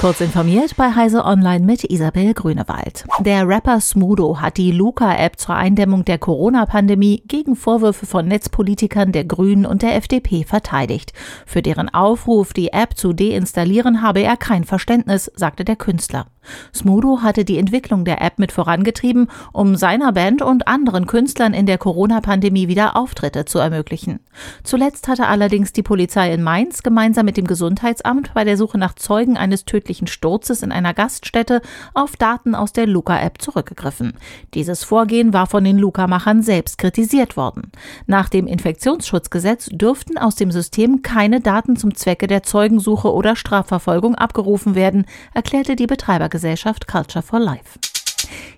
Kurz informiert bei Heise Online mit Isabel Grünewald. Der Rapper Smudo hat die Luca-App zur Eindämmung der Corona-Pandemie gegen Vorwürfe von Netzpolitikern der Grünen und der FDP verteidigt. Für deren Aufruf, die App zu deinstallieren, habe er kein Verständnis, sagte der Künstler. Smudo hatte die Entwicklung der App mit vorangetrieben, um seiner Band und anderen Künstlern in der Corona-Pandemie wieder Auftritte zu ermöglichen. Zuletzt hatte allerdings die Polizei in Mainz gemeinsam mit dem Gesundheitsamt bei der Suche nach Zeugen eines tödlichen Sturzes in einer Gaststätte auf Daten aus der Luca-App zurückgegriffen. Dieses Vorgehen war von den Luca-Machern selbst kritisiert worden. Nach dem Infektionsschutzgesetz dürften aus dem System keine Daten zum Zwecke der Zeugensuche oder Strafverfolgung abgerufen werden, erklärte die Betreibergesellschaft Culture for Life.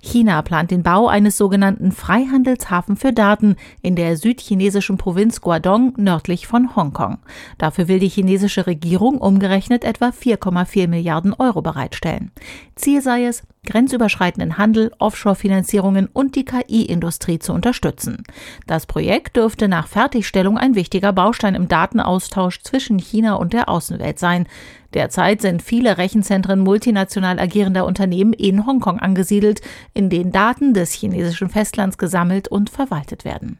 China plant den Bau eines sogenannten Freihandelshafen für Daten in der südchinesischen Provinz Guangdong nördlich von Hongkong. Dafür will die chinesische Regierung umgerechnet etwa 4,4 Milliarden Euro bereitstellen. Ziel sei es, grenzüberschreitenden Handel, Offshore-Finanzierungen und die KI-Industrie zu unterstützen. Das Projekt dürfte nach Fertigstellung ein wichtiger Baustein im Datenaustausch zwischen China und der Außenwelt sein. Derzeit sind viele Rechenzentren multinational agierender Unternehmen in Hongkong angesiedelt, in denen Daten des chinesischen Festlands gesammelt und verwaltet werden.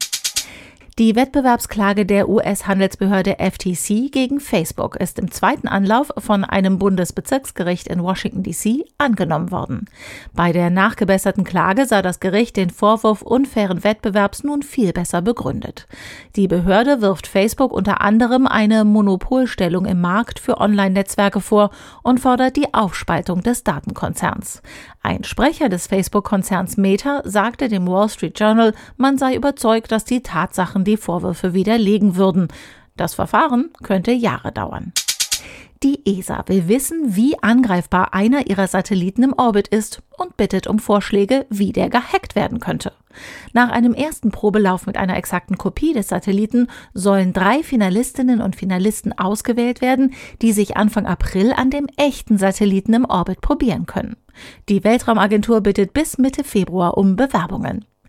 Die Wettbewerbsklage der US-Handelsbehörde FTC gegen Facebook ist im zweiten Anlauf von einem Bundesbezirksgericht in Washington DC angenommen worden. Bei der nachgebesserten Klage sah das Gericht den Vorwurf unfairen Wettbewerbs nun viel besser begründet. Die Behörde wirft Facebook unter anderem eine Monopolstellung im Markt für Online-Netzwerke vor und fordert die Aufspaltung des Datenkonzerns. Ein Sprecher des Facebook-Konzerns Meta sagte dem Wall Street Journal, man sei überzeugt, dass die Tatsachen die Vorwürfe widerlegen würden. Das Verfahren könnte Jahre dauern. Die ESA will wissen, wie angreifbar einer ihrer Satelliten im Orbit ist und bittet um Vorschläge, wie der gehackt werden könnte. Nach einem ersten Probelauf mit einer exakten Kopie des Satelliten sollen drei Finalistinnen und Finalisten ausgewählt werden, die sich Anfang April an dem echten Satelliten im Orbit probieren können. Die Weltraumagentur bittet bis Mitte Februar um Bewerbungen.